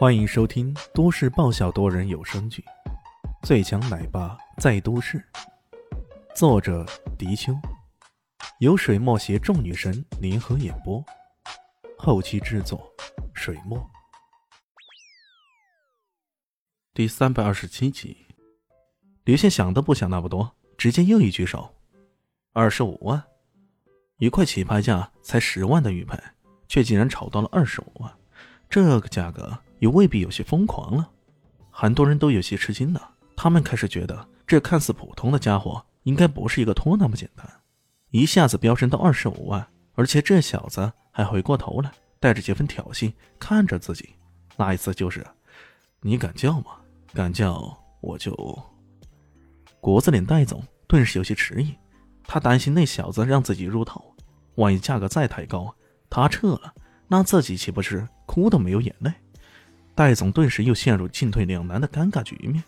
欢迎收听都市爆笑多人有声剧《最强奶爸在都市》，作者：迪秋，由水墨携众女神联合演播，后期制作：水墨。第三百二十七集，刘宪想都不想那么多，直接又一举手：“二十五万！”一块起拍价才十万的玉佩，却竟然炒到了二十五万，这个价格。也未必有些疯狂了，很多人都有些吃惊了。他们开始觉得，这看似普通的家伙，应该不是一个托那么简单，一下子飙升到二十五万，而且这小子还回过头来，带着几分挑衅看着自己。那一次就是，你敢叫吗？敢叫我就……国字脸戴总顿时有些迟疑，他担心那小子让自己入套，万一价格再抬高，他撤了，那自己岂不是哭都没有眼泪？戴总顿时又陷入进退两难的尴尬局面。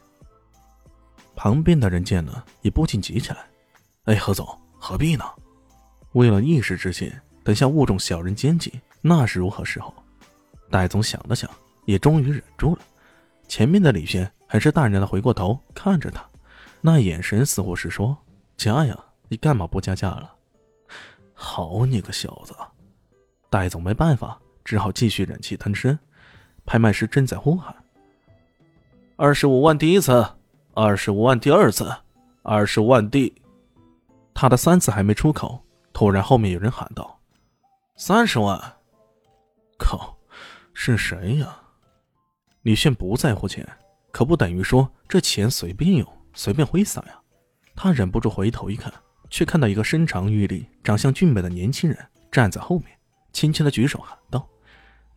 旁边的人见了，也不禁急起来：“哎，何总，何必呢？为了一时之气，等下误中小人奸计，那是如何是好？”戴总想了想，也终于忍住了。前面的李轩还是淡然的回过头看着他，那眼神似乎是说：“加呀，你干嘛不加价了？”好你个小子！戴总没办法，只好继续忍气吞声。拍卖师正在呼喊：“二十五万第一次，二十五万第二次，二十五万第……”他的三次还没出口，突然后面有人喊道：“三十万！”靠，是谁呀？李炫不在乎钱，可不等于说这钱随便用、随便挥洒呀。他忍不住回头一看，却看到一个身长玉立、长相俊美的年轻人站在后面，轻轻的举手喊道：“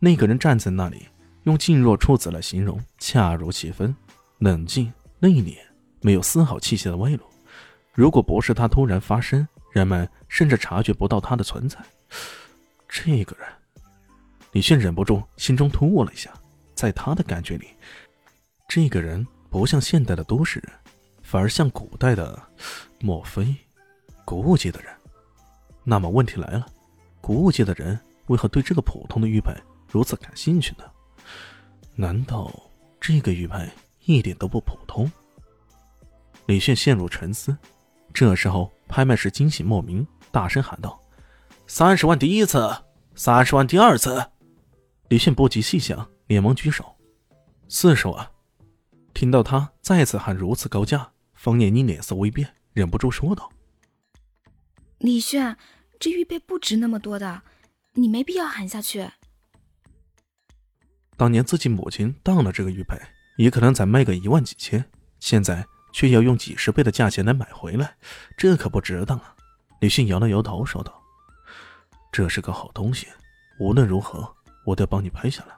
那个人站在那里。”用静若处子来形容，恰如其分，冷静内敛，没有丝毫气息的外露。如果不是他突然发声，人们甚至察觉不到他的存在。这个人，李炫忍不住心中突兀了一下。在他的感觉里，这个人不像现代的都市人，反而像古代的，莫非古物界的人？那么问题来了，古物界的人为何对这个普通的玉佩如此感兴趣呢？难道这个玉佩一点都不普通？李炫陷入沉思。这时候，拍卖师惊喜莫名，大声喊道：“三十万第一次，三十万第二次。”李炫不及细想，连忙举手：“四十万。”听到他再次喊如此高价，方念妮脸色微变，忍不住说道：“李炫，这玉佩不值那么多的，你没必要喊下去。”当年自己母亲当了这个玉佩，也可能才卖个一万几千，现在却要用几十倍的价钱来买回来，这可不值当啊！李迅摇了摇头，说道：“这是个好东西，无论如何，我都要帮你拍下来。”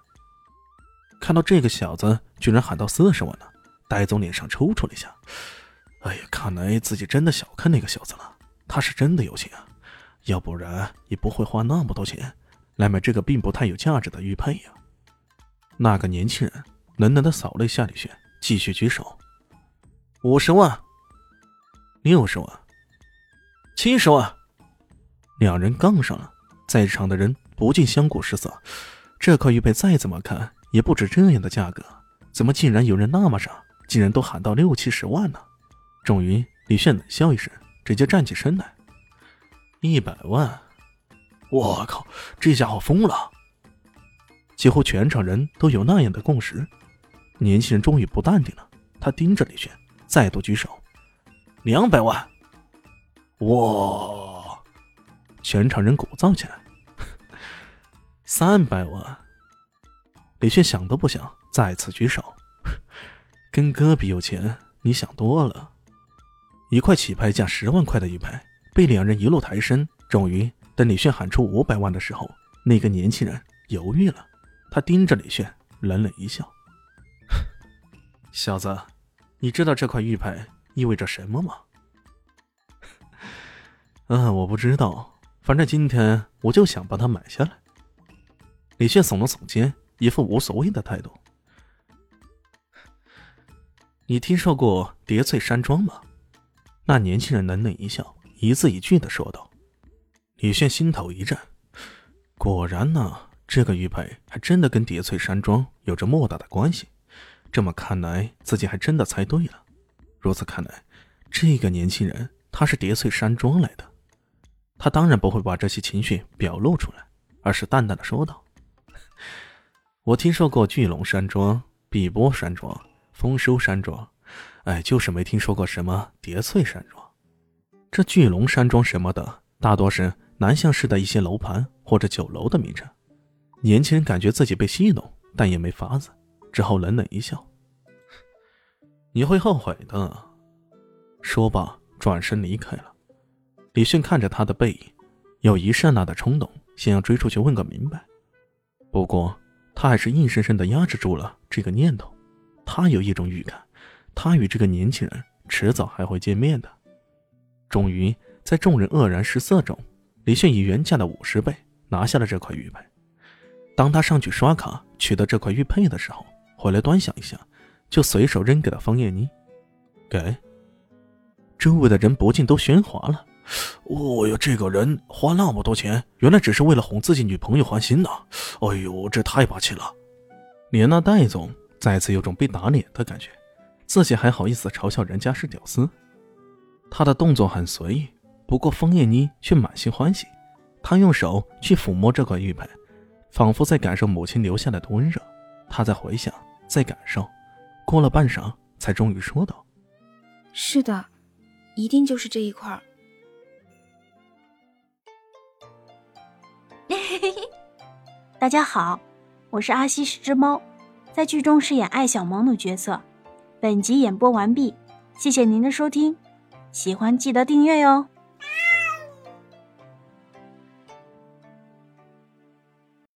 看到这个小子居然喊到四十万了，戴总脸上抽搐了一下。哎呀，看来自己真的小看那个小子了，他是真的有钱啊，要不然也不会花那么多钱来买这个并不太有价值的玉佩呀。那个年轻人冷冷的扫了一下李轩，继续举手：“五十万，六十万，七十万。”两人杠上了，在场的人不禁相顾失色。这块玉佩再怎么看也不止这样的价格，怎么竟然有人那么傻，竟然都喊到六七十万呢？终于，李炫冷笑一声，直接站起身来：“一百万！我靠，这家伙疯了！”几乎全场人都有那样的共识。年轻人终于不淡定了，他盯着李轩，再度举手：“两百万！”哇！全场人鼓噪起来。三百万！李轩想都不想，再次举手：“跟哥比有钱，你想多了。”一块起拍价十万块的玉牌，被两人一路抬升。终于，等李炫喊出五百万的时候，那个年轻人犹豫了。他盯着李炫，冷冷一笑：“小子，你知道这块玉牌意味着什么吗？”“ 嗯，我不知道。反正今天我就想把它买下来。”李炫耸了耸肩，一副无所谓的态度。“你听说过叠翠山庄吗？”那年轻人冷冷一笑，一字一句的说道。李炫心头一震，果然呢。这个玉佩还真的跟叠翠山庄有着莫大的关系。这么看来，自己还真的猜对了。如此看来，这个年轻人他是叠翠山庄来的。他当然不会把这些情绪表露出来，而是淡淡的说道：“ 我听说过巨龙山庄、碧波山庄、丰收山庄，哎，就是没听说过什么叠翠山庄。这巨龙山庄什么的，大多是南向市的一些楼盘或者酒楼的名称。”年轻人感觉自己被戏弄，但也没法子，只好冷冷一笑：“你会后悔的。”说罢，转身离开了。李迅看着他的背影，有一刹那的冲动，想要追出去问个明白。不过，他还是硬生生的压制住了这个念头。他有一种预感，他与这个年轻人迟早还会见面的。终于，在众人愕然失色中，李迅以原价的五十倍拿下了这块玉佩。当他上去刷卡取得这块玉佩的时候，回来端详一下，就随手扔给了方艳妮。给。周围的人不禁都喧哗了。哦哟，这个人花那么多钱，原来只是为了哄自己女朋友欢心呐！哎呦，这太霸气了！连那戴总再次有种被打脸的感觉，自己还好意思嘲笑人家是屌丝。他的动作很随意，不过方艳妮却满心欢喜。她用手去抚摸这块玉佩，仿佛在感受母亲留下来的温热。他在回想，在感受，过了半晌，才终于说道：“是的，一定就是这一块。”大家好，我是阿西是只猫，在剧中饰演艾小萌的角色。本集演播完毕，谢谢您的收听，喜欢记得订阅哟。